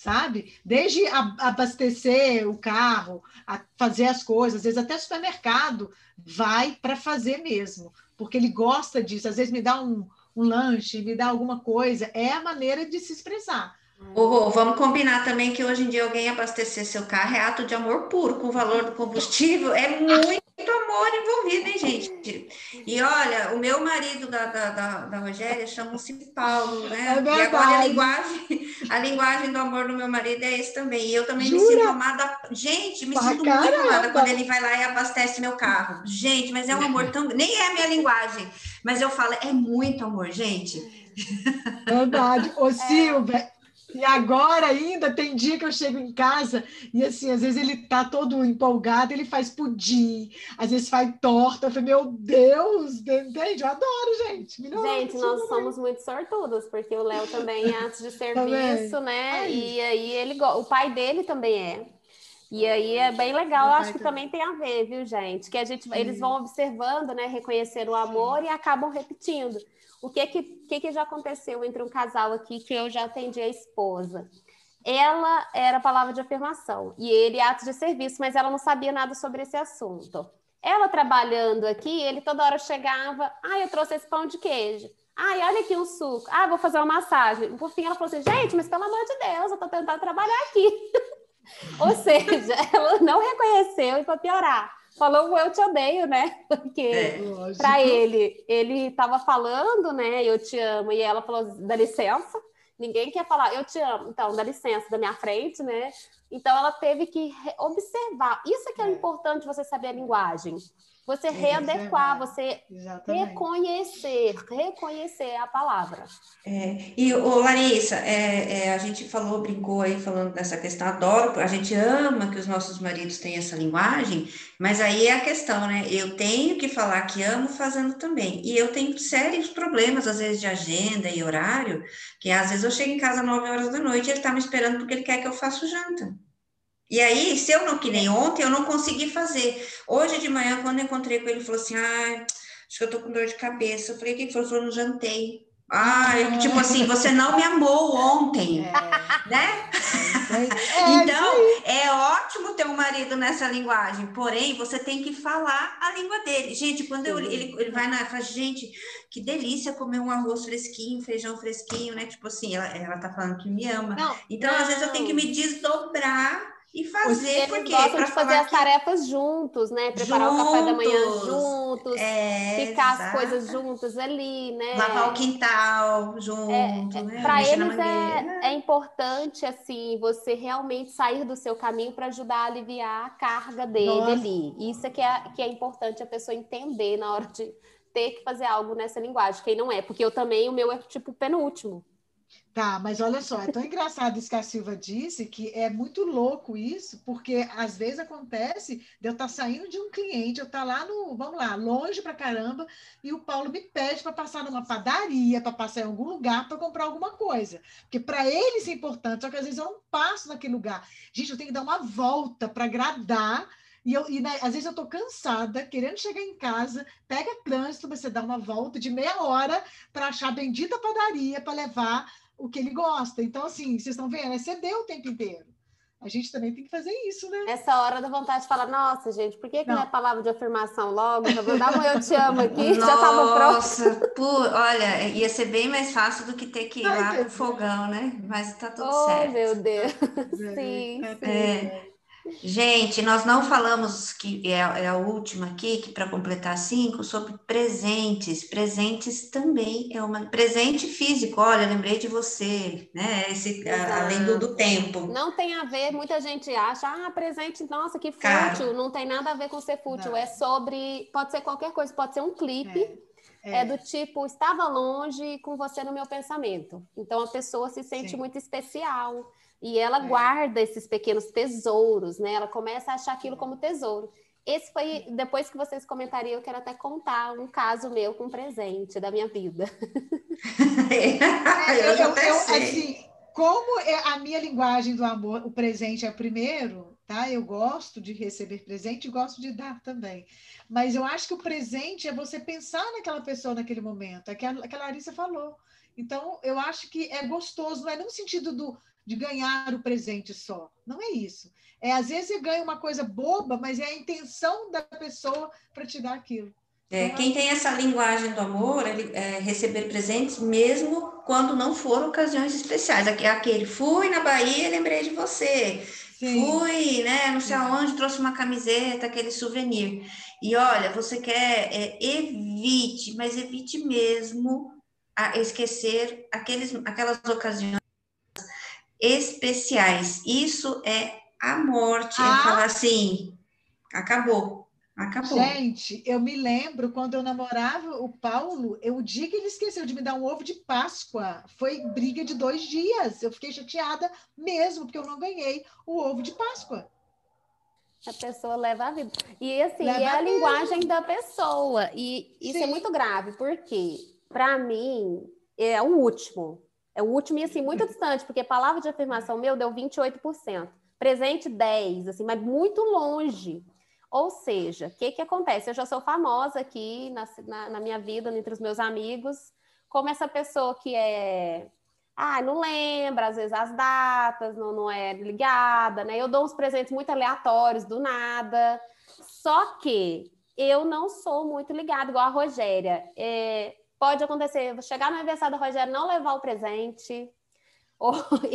Speaker 4: sabe? Desde abastecer o carro, fazer as coisas, às vezes até supermercado, vai para fazer mesmo, porque ele gosta disso. Às vezes me dá um, um lanche, me dá alguma coisa, é a maneira de se expressar.
Speaker 2: Vamos combinar também que hoje em dia alguém abastecer seu carro é ato de amor puro, com o valor do combustível, é muito amor envolvido, hein, gente? E olha, o meu marido da, da, da, da Rogéria chama-se Paulo, né? É e agora a linguagem, A linguagem do amor do meu marido é esse também. E eu também Jura? me sinto amada. Gente, me sinto muito amada quando ele vai lá e abastece meu carro. Gente, mas é um amor tão. Nem é a minha linguagem. Mas eu falo, é muito amor, gente.
Speaker 4: Verdade. Ô, Silvia, e agora ainda tem dia que eu chego em casa e assim, às vezes ele tá todo empolgado, ele faz pudim, às vezes faz torta. Eu falei, meu Deus, entende? Eu adoro, gente.
Speaker 3: gente, nós somos muito sortudos, porque o Léo também é antes de serviço, né? Aí. E aí ele o pai dele também é. E aí é bem legal, eu acho que também tem a ver, viu, gente? Que a gente, eles vão observando, né, reconhecer o amor e acabam repetindo. O que que, que que já aconteceu entre um casal aqui que eu já atendi a esposa? Ela era palavra de afirmação e ele ato de serviço, mas ela não sabia nada sobre esse assunto. Ela trabalhando aqui, ele toda hora chegava, ah, eu trouxe esse pão de queijo. Ai, olha aqui um suco. Ah, vou fazer uma massagem. Por fim, ela falou assim: gente, mas pelo amor de Deus, eu tô tentando trabalhar aqui. Ou seja, ela não reconheceu e para piorar falou o eu te odeio, né? Porque é, para ele, ele estava falando, né? Eu te amo, e ela falou, dá licença. Ninguém quer falar, eu te amo, então dá licença da minha frente, né? Então ela teve que observar. Isso é que é, é importante você saber a linguagem. Você é, readequar, você Exatamente. reconhecer, reconhecer a palavra.
Speaker 2: É, e, ô, Larissa, é, é, a gente falou, brincou aí falando dessa questão, adoro, a gente ama que os nossos maridos tenham essa linguagem, mas aí é a questão, né? Eu tenho que falar que amo fazendo também. E eu tenho sérios problemas, às vezes, de agenda e horário, que às vezes eu chego em casa às 9 horas da noite e ele está me esperando porque ele quer que eu faça janta. E aí, se eu não, que nem ontem, eu não consegui fazer. Hoje de manhã, quando eu encontrei com ele, ele falou assim: ah, acho que eu tô com dor de cabeça. Eu falei: o que foi? Ele falou: não jantei. Ai, tipo assim, você não me amou ontem, é. né? É, então, é ótimo ter um marido nessa linguagem, porém, você tem que falar a língua dele. Gente, quando eu, ele, ele vai na fala, gente, que delícia comer um arroz fresquinho, feijão fresquinho, né? Tipo assim, ela, ela tá falando que me ama. Não, então, não. às vezes, eu tenho que me desdobrar e fazer,
Speaker 3: eles porque gostam de fazer as que... tarefas juntos, né? Preparar juntos, o café da manhã juntos, é, ficar exato. as coisas juntas ali, né?
Speaker 2: Lavar o quintal junto, é, né?
Speaker 3: Para eles é, é importante, assim, você realmente sair do seu caminho para ajudar a aliviar a carga dele Nossa. ali. Isso é que, é que é importante a pessoa entender na hora de ter que fazer algo nessa linguagem. Quem não é, porque eu também, o meu é tipo penúltimo.
Speaker 4: Tá, mas olha só, é tão engraçado isso que a Silva disse, que é muito louco isso, porque às vezes acontece de eu estar tá saindo de um cliente, eu estar tá lá no, vamos lá, longe pra caramba, e o Paulo me pede para passar numa padaria, para passar em algum lugar para comprar alguma coisa. Porque para ele isso é importante, só que às vezes eu não passo naquele lugar. Gente, eu tenho que dar uma volta para agradar e, eu, e né, às vezes eu estou cansada, querendo chegar em casa, pega trânsito, você dá uma volta de meia hora para achar a bendita padaria para levar o que ele gosta. Então, assim, vocês estão vendo, é ceder o tempo inteiro. A gente também tem que fazer isso, né?
Speaker 3: Essa hora da vontade de falar, nossa, gente, por que, que não. não é palavra de afirmação logo? Já vou dar um eu te amo aqui, nossa, já estava pronto.
Speaker 2: Nossa, olha, ia ser bem mais fácil do que ter que ir Ai, lá pro fogão, né? Mas tá tudo
Speaker 3: oh,
Speaker 2: certo.
Speaker 3: Oh, meu Deus. sim, é, sim.
Speaker 2: É, Gente, nós não falamos que é, é a última aqui, que para completar cinco, sobre presentes. Presentes também é uma presente físico. Olha, lembrei de você, né? Esse, a, além do, do, tempo.
Speaker 3: Não tem a ver. Muita gente acha, ah, presente, nossa, que fútil. Cara, não tem nada a ver com ser fútil. Não. É sobre, pode ser qualquer coisa, pode ser um clipe. É. É. é. do tipo, estava longe com você no meu pensamento. Então a pessoa se sente Sim. muito especial. E ela é. guarda esses pequenos tesouros, né? Ela começa a achar aquilo como tesouro. Esse foi, depois que vocês comentariam, eu quero até contar um caso meu com um presente da minha vida.
Speaker 4: É, eu, eu, eu, assim, como é a minha linguagem do amor, o presente é primeiro, tá? Eu gosto de receber presente e gosto de dar também. Mas eu acho que o presente é você pensar naquela pessoa naquele momento, é que a, que a Larissa falou. Então, eu acho que é gostoso, não é no sentido do de ganhar o presente só. Não é isso. É às vezes você ganha uma coisa boba, mas é a intenção da pessoa para te dar aquilo.
Speaker 2: É, então, quem tem essa linguagem do amor é, é, receber presentes mesmo quando não for ocasiões especiais. Aquele, fui na Bahia lembrei de você. Sim. Fui, né, não sei aonde, trouxe uma camiseta, aquele souvenir. E olha, você quer, é, evite, mas evite mesmo a esquecer aqueles, aquelas ocasiões especiais. Isso é a morte. Ah. É falar assim, acabou. Acabou.
Speaker 4: Gente, eu me lembro quando eu namorava o Paulo, eu, o dia que ele esqueceu de me dar um ovo de Páscoa, foi briga de dois dias. Eu fiquei chateada mesmo, porque eu não ganhei o ovo de Páscoa.
Speaker 3: A pessoa leva a vida. E assim, leva é a, a linguagem da pessoa. E isso é Sim. é muito grave, porque, para mim, é o último. É o último e assim, muito distante, porque palavra de afirmação meu deu 28%. Presente 10%, assim, mas muito longe. Ou seja, o que, que acontece? Eu já sou famosa aqui na, na, na, minha vida, entre os meus amigos, como essa pessoa que é. Ah, não lembra, às vezes, as datas, não, não é ligada, né? Eu dou uns presentes muito aleatórios, do nada. Só que eu não sou muito ligada, igual a Rogéria. É, pode acontecer, chegar no aniversário da Rogéria, não levar o presente, ou,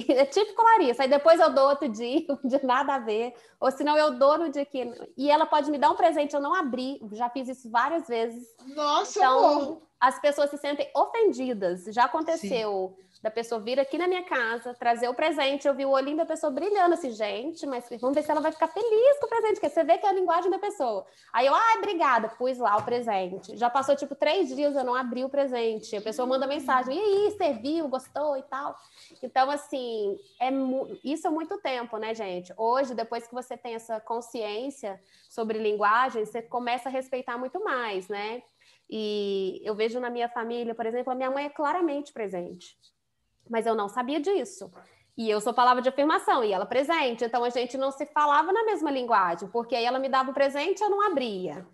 Speaker 3: é típico Larissa. Aí depois eu dou outro dia, de nada a ver. Ou senão eu dou no dia que. E ela pode me dar um presente, eu não abri. Já fiz isso várias vezes.
Speaker 4: Nossa,
Speaker 3: então,
Speaker 4: amor.
Speaker 3: as pessoas se sentem ofendidas. Já aconteceu. Sim da pessoa vir aqui na minha casa, trazer o presente, eu vi o olhinho da pessoa brilhando assim, gente, mas vamos ver se ela vai ficar feliz com o presente, porque você vê que é a linguagem da pessoa. Aí eu, ai, obrigada, pus lá o presente. Já passou tipo três dias, eu não abri o presente. A pessoa manda mensagem, e aí, você viu, gostou e tal. Então, assim, é isso é muito tempo, né, gente? Hoje, depois que você tem essa consciência sobre linguagem, você começa a respeitar muito mais, né? E eu vejo na minha família, por exemplo, a minha mãe é claramente presente mas eu não sabia disso. E eu sou palavra de afirmação e ela presente. Então a gente não se falava na mesma linguagem, porque aí ela me dava o presente eu não abria.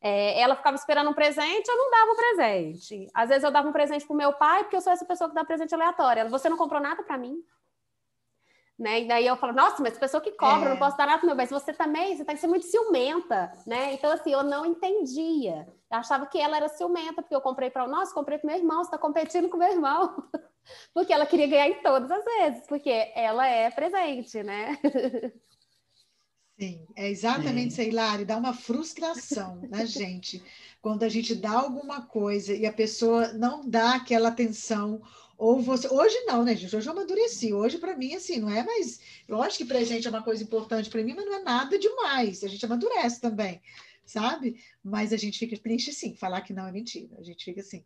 Speaker 3: É, ela ficava esperando um presente, eu não dava o um presente. Às vezes eu dava um presente para o meu pai, porque eu sou essa pessoa que dá presente aleatório. Ela, você não comprou nada para mim? Né? E daí eu falo, nossa, mas pessoa que cobra, é. não posso dar nada pro meu bem. Você também, você tem que ser muito ciumenta, né? Então, assim, eu não entendia. Eu achava que ela era ciumenta, porque eu comprei para o nosso, comprei para meu irmão, você está competindo com meu irmão. porque ela queria ganhar em todas as vezes, porque ela é presente, né?
Speaker 4: Sim, é exatamente isso, Hilário, dá uma frustração na gente quando a gente dá alguma coisa e a pessoa não dá aquela atenção ou você. Hoje não, né, gente? Hoje eu amadureci. Hoje, para mim, assim, não é mais. Lógico que presente é uma coisa importante para mim, mas não é nada demais. A gente amadurece também, sabe? Mas a gente fica triste, sim. Falar que não é mentira. A gente fica assim.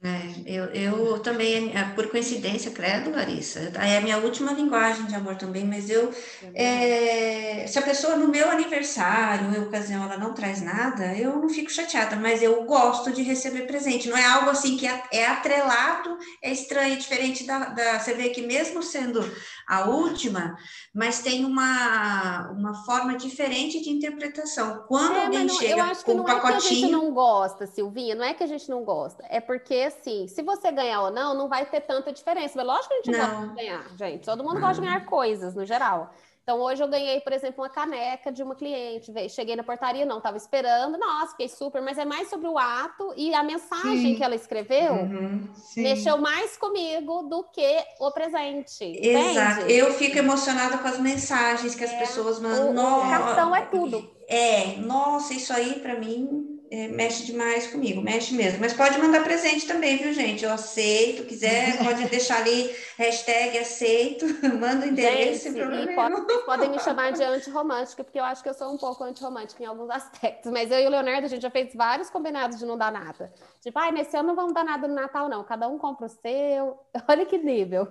Speaker 2: É, eu, eu também, é, por coincidência, credo, Larissa, é a minha última linguagem de amor também, mas eu, é, se a pessoa no meu aniversário, em ocasião, ela não traz nada, eu não fico chateada, mas eu gosto de receber presente, não é algo assim que é, é atrelado, é estranho, é diferente da, da, você vê que mesmo sendo a última, mas tem uma, uma forma diferente de interpretação. Quando é, alguém não, chega com um pacotinho... Eu acho que não é que a gente
Speaker 3: não gosta, Silvinha, não é que a gente não gosta, é porque assim, se você ganhar ou não, não vai ter tanta diferença. Mas lógico que a gente não. gosta de ganhar, gente. Todo mundo não. gosta de ganhar coisas, no geral. Então, hoje eu ganhei, por exemplo, uma caneca de uma cliente. Cheguei na portaria, não, estava esperando. Nossa, fiquei super. Mas é mais sobre o ato e a mensagem Sim. que ela escreveu uhum. mexeu mais comigo do que o presente.
Speaker 2: Exato. Entende? Eu fico emocionada com as mensagens que as é. pessoas mandam.
Speaker 3: O, o cartão é tudo.
Speaker 2: É, nossa, isso aí para mim é, mexe demais comigo, mexe mesmo. Mas pode mandar presente também, viu, gente? Eu aceito, quiser, pode deixar ali hashtag aceito, manda o endereço. Gente,
Speaker 3: e pode, podem me chamar de antirromântica, porque eu acho que eu sou um pouco antirromântica em alguns aspectos. Mas eu e o Leonardo, a gente já fez vários combinados de não dar nada. Tipo, ai, nesse ano não vamos dar nada no Natal, não. Cada um compra o seu. Olha que nível.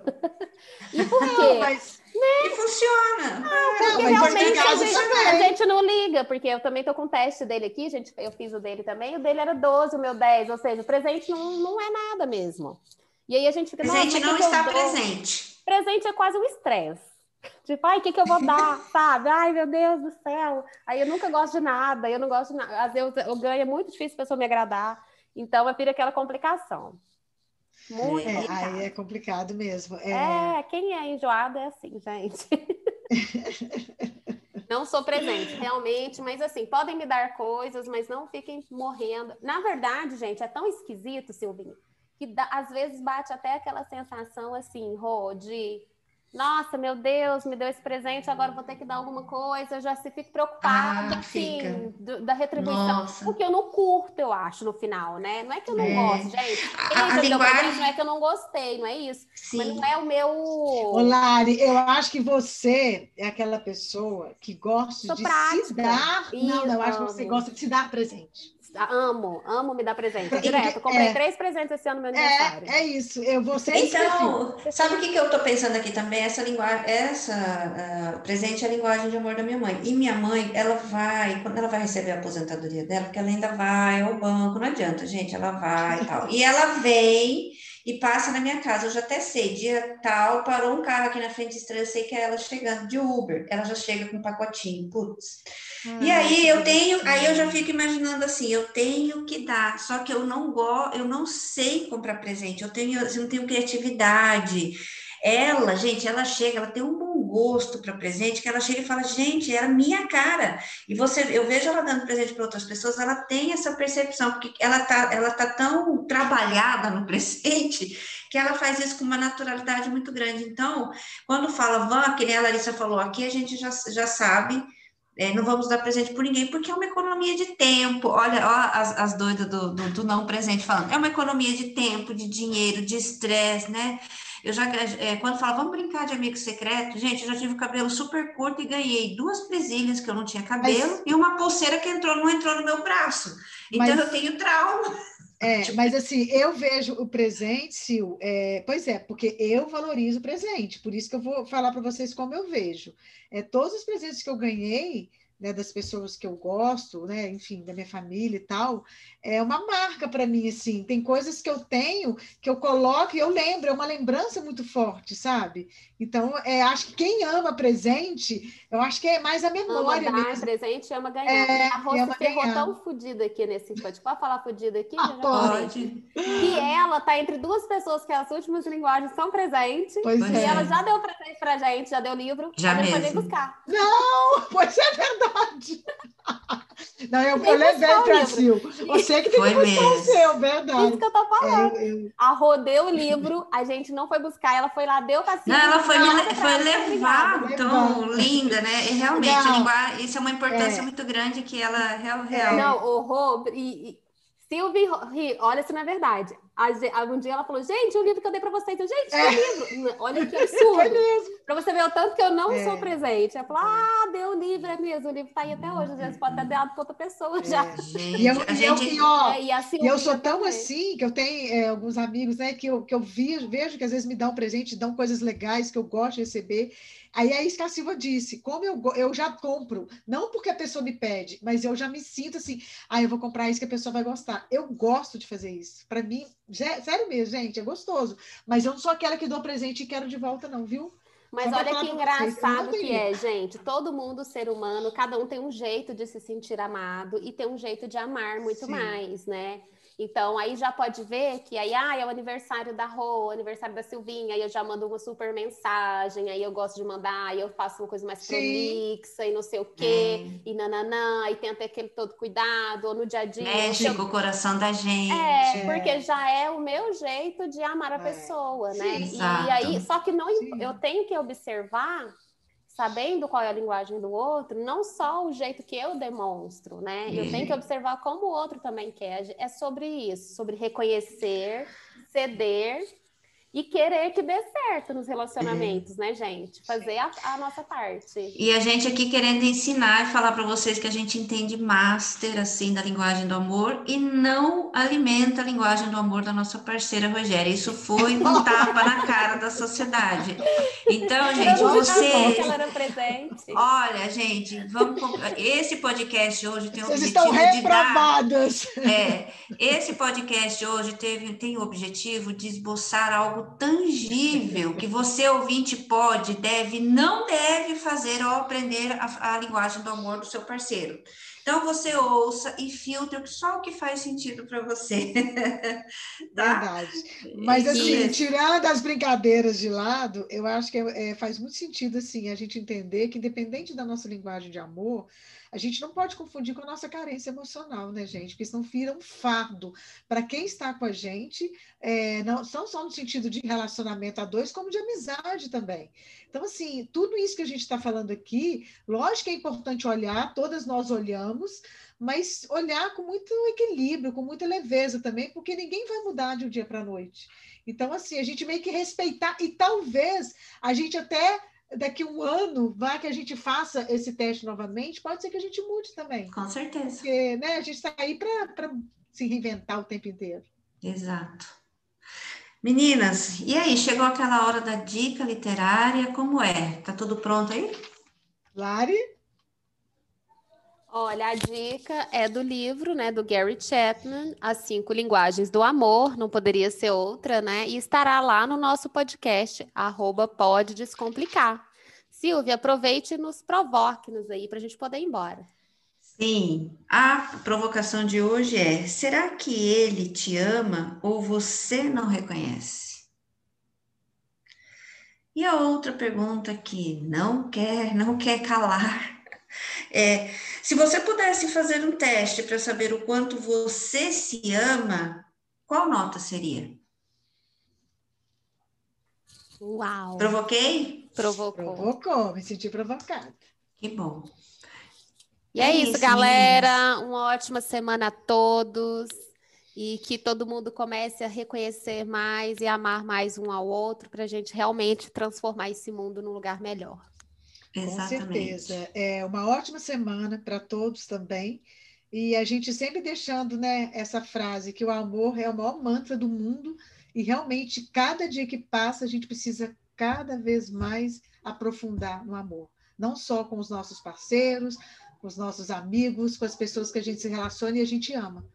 Speaker 3: E por quê? Não, mas...
Speaker 2: Né? E funciona.
Speaker 3: Não, porque não, realmente a gente, a gente, não liga, porque eu também tô com o teste dele aqui, gente, eu fiz o dele também, o dele era 12, o meu 10, ou seja, o presente não, não é nada mesmo. E aí a gente fica.
Speaker 2: Presente não está presente.
Speaker 3: Presente é quase um estresse. Tipo, ai, o que, que eu vou dar, sabe? Ai, meu Deus do céu. Aí eu nunca gosto de nada, eu não gosto de nada. Às vezes eu, eu ganho, é muito difícil a pessoa me agradar. Então, eu viro aquela complicação.
Speaker 4: Muito é, aí é complicado mesmo.
Speaker 3: É... é, quem é enjoado é assim, gente. não sou presente, realmente, mas assim, podem me dar coisas, mas não fiquem morrendo. Na verdade, gente, é tão esquisito, Silvinho, que dá, às vezes bate até aquela sensação assim, Rô, de nossa, meu Deus, me deu esse presente, agora vou ter que dar alguma coisa, eu já se fico preocupada, ah, assim, do, da retribuição. Nossa. Porque eu não curto, eu acho, no final, né? Não é que eu não é. gosto, gente. A, a linguagem... presente, não é que eu não gostei, não é isso. Sim. Mas não é o meu...
Speaker 4: Ô, Lari, eu acho que você é aquela pessoa que gosta Sou de prática. se dar... Isso, não, eu acho que você gosta de se dar presente.
Speaker 3: Amo, amo me dar presente. Direto. Comprei é, três presentes esse ano no meu aniversário.
Speaker 4: É, é isso. Eu vou ser
Speaker 2: Então, sabe o que, que eu estou pensando aqui também? Essa linguagem, essa uh, presente é a linguagem de amor da minha mãe. E minha mãe, ela vai, quando ela vai receber a aposentadoria dela, porque ela ainda vai ao banco, não adianta, gente, ela vai e tal. E ela vem e passa na minha casa. Eu já até sei, dia tal, parou um carro aqui na frente estranha, eu sei que é ela chegando de Uber. Ela já chega com um pacotinho, putz. E aí eu tenho, aí eu já fico imaginando assim, eu tenho que dar, só que eu não gosto, eu não sei comprar presente, eu tenho, eu não tenho criatividade. Ela, gente, ela chega, ela tem um bom gosto para presente, que ela chega e fala, gente, era minha cara. E você, eu vejo ela dando presente para outras pessoas, ela tem essa percepção, porque ela tá, ela tá tão trabalhada no presente que ela faz isso com uma naturalidade muito grande. Então, quando fala van, que nem a Larissa falou aqui, a gente já, já sabe é, não vamos dar presente por ninguém, porque é uma economia de tempo. Olha, as, as doidas do, do, do, não presente falando. É uma economia de tempo, de dinheiro, de estresse, né? Eu já, é, quando fala, vamos brincar de amigo secreto, gente, eu já tive o cabelo super curto e ganhei duas presilhas que eu não tinha cabelo mas, e uma pulseira que entrou, não entrou no meu braço. Então mas, eu tenho trauma.
Speaker 4: É, tipo... mas assim, eu vejo o presente, Sil, é, pois é, porque eu valorizo o presente, por isso que eu vou falar para vocês como eu vejo. É, todos os presentes que eu ganhei, né, das pessoas que eu gosto, né, enfim, da minha família e tal, é uma marca para mim, assim. Tem coisas que eu tenho que eu coloco e eu lembro, é uma lembrança muito forte, sabe? Então, é, acho que quem ama presente, eu acho que é mais a memória
Speaker 3: ama dar presente ama ganhar. É, a Rosa ferrou ganhar. tão fodida aqui nesse pode Pode falar fodida aqui?
Speaker 4: Ah, pode.
Speaker 3: E ela tá entre duas pessoas que as últimas linguagens são presentes.
Speaker 4: Pois
Speaker 3: e
Speaker 4: é.
Speaker 3: ela já deu presente pra gente, já deu livro.
Speaker 2: Já mesmo.
Speaker 4: Não, pois é verdade. Não, eu, eu levei para Sil. Você que tem foi que buscar mesmo. o seu, verdade.
Speaker 3: Isso que eu tô falando. É, eu... A Rô deu o livro, a gente não foi buscar, ela foi lá, deu para Sil.
Speaker 2: Não, ela foi, me, foi levar, tão linda, né? E realmente, não, linguagem, isso é uma importância é. muito grande que ela real, real.
Speaker 3: Não, o Rô, e, e Silvia, olha se não é verdade. Um dia ela falou, gente, o livro que eu dei para vocês. Eu, gente, é. livro. Olha que absurdo. para você ver o tanto que eu não é. sou presente. Ela falou, ah, deu o livro, é mesmo. O livro está aí até hoje. Às vezes pode ter dado para outra pessoa é. já.
Speaker 4: Gente, e eu, e eu, e, ó, é, e assim, eu sou tão também. assim que eu tenho é, alguns amigos né, que eu, que eu vi, vejo que às vezes me dão presente, dão coisas legais que eu gosto de receber. Aí é isso que a Silva disse, como eu, eu já compro, não porque a pessoa me pede, mas eu já me sinto assim, ah, eu vou comprar isso que a pessoa vai gostar. Eu gosto de fazer isso. Para mim, sério mesmo, gente, é gostoso. Mas eu não sou aquela que dou presente e quero de volta, não, viu?
Speaker 3: Mas Só olha que engraçado vocês, que é, gente. Todo mundo, ser humano, cada um tem um jeito de se sentir amado e tem um jeito de amar muito Sim. mais, né? Então, aí já pode ver que aí, ah, é o aniversário da Rô, aniversário da Silvinha, aí eu já mando uma super mensagem, aí eu gosto de mandar, aí eu faço uma coisa mais prolixa e não sei o quê, hum. e nananã, aí tem até aquele todo cuidado, ou no dia a dia.
Speaker 2: Mexe com o coração da gente.
Speaker 3: É, porque já é o meu jeito de amar a é. pessoa, né? Sim, e, aí, só que não, eu tenho que observar sabendo qual é a linguagem do outro, não só o jeito que eu demonstro, né? Eu tenho que uhum. observar como o outro também quer. É sobre isso, sobre reconhecer, ceder e querer que dê certo nos relacionamentos, né, gente? Fazer a, a, nossa parte.
Speaker 2: E a gente aqui querendo ensinar e falar para vocês que a gente entende master assim da linguagem do amor e não alimenta a linguagem do amor da nossa parceira Rogéria. Isso foi um tapa na cara da sociedade. Então, gente, você Olha, gente, vamos esse podcast hoje tem o
Speaker 4: Vocês
Speaker 2: objetivo
Speaker 4: estão reprovadas.
Speaker 2: de dar É, esse podcast hoje teve tem o objetivo de esboçar algo algo tangível que você, ouvinte, pode, deve, não deve fazer ao aprender a, a linguagem do amor do seu parceiro. Então você ouça e filtre só o que faz sentido para você.
Speaker 4: tá? Verdade. Mas assim, tirando as brincadeiras de lado, eu acho que é, é, faz muito sentido assim a gente entender que independente da nossa linguagem de amor, a gente não pode confundir com a nossa carência emocional, né, gente? Porque senão vira um fardo para quem está com a gente, é, não, não só no sentido de relacionamento a dois, como de amizade também. Então, assim, tudo isso que a gente está falando aqui, lógico que é importante olhar, todas nós olhamos, mas olhar com muito equilíbrio, com muita leveza também, porque ninguém vai mudar de um dia para a noite. Então, assim, a gente meio que respeitar, e talvez a gente até daqui um ano vai que a gente faça esse teste novamente, pode ser que a gente mude também.
Speaker 2: Com certeza.
Speaker 4: Porque né, a gente está aí para se reinventar o tempo inteiro.
Speaker 2: Exato. Meninas, e aí, chegou aquela hora da dica literária, como é? Tá tudo pronto aí?
Speaker 4: Lari?
Speaker 3: Olha, a dica é do livro, né, do Gary Chapman, As Cinco Linguagens do Amor, não poderia ser outra, né? E estará lá no nosso podcast, arroba Pode Descomplicar. Silvia, aproveite e nos provoque-nos aí para a gente poder ir embora.
Speaker 2: Sim, a provocação de hoje é: será que ele te ama ou você não reconhece? E a outra pergunta que não quer, não quer calar é: se você pudesse fazer um teste para saber o quanto você se ama, qual nota seria?
Speaker 3: Uau!
Speaker 2: Provoquei?
Speaker 3: Provocou.
Speaker 4: Provocou, me senti provocada.
Speaker 2: Que bom.
Speaker 3: E é, é isso, isso, galera. Meninas. Uma ótima semana a todos. E que todo mundo comece a reconhecer mais e amar mais um ao outro para a gente realmente transformar esse mundo num lugar melhor.
Speaker 2: Exatamente.
Speaker 4: Com certeza. É uma ótima semana para todos também. E a gente sempre deixando né, essa frase que o amor é o maior mantra do mundo e realmente cada dia que passa a gente precisa cada vez mais aprofundar no amor, não só com os nossos parceiros, com os nossos amigos, com as pessoas que a gente se relaciona e a gente ama,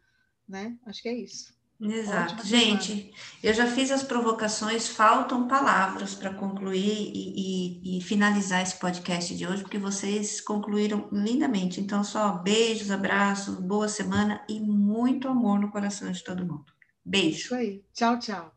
Speaker 4: né? Acho que é isso.
Speaker 2: Exato. Ótima Gente, semana. eu já fiz as provocações, faltam palavras para concluir e, e, e, finalizar esse podcast de hoje, porque vocês concluíram lindamente. Então, só beijos, abraços, boa semana e muito amor no coração de todo mundo. Beijo.
Speaker 4: Isso aí. Tchau, tchau.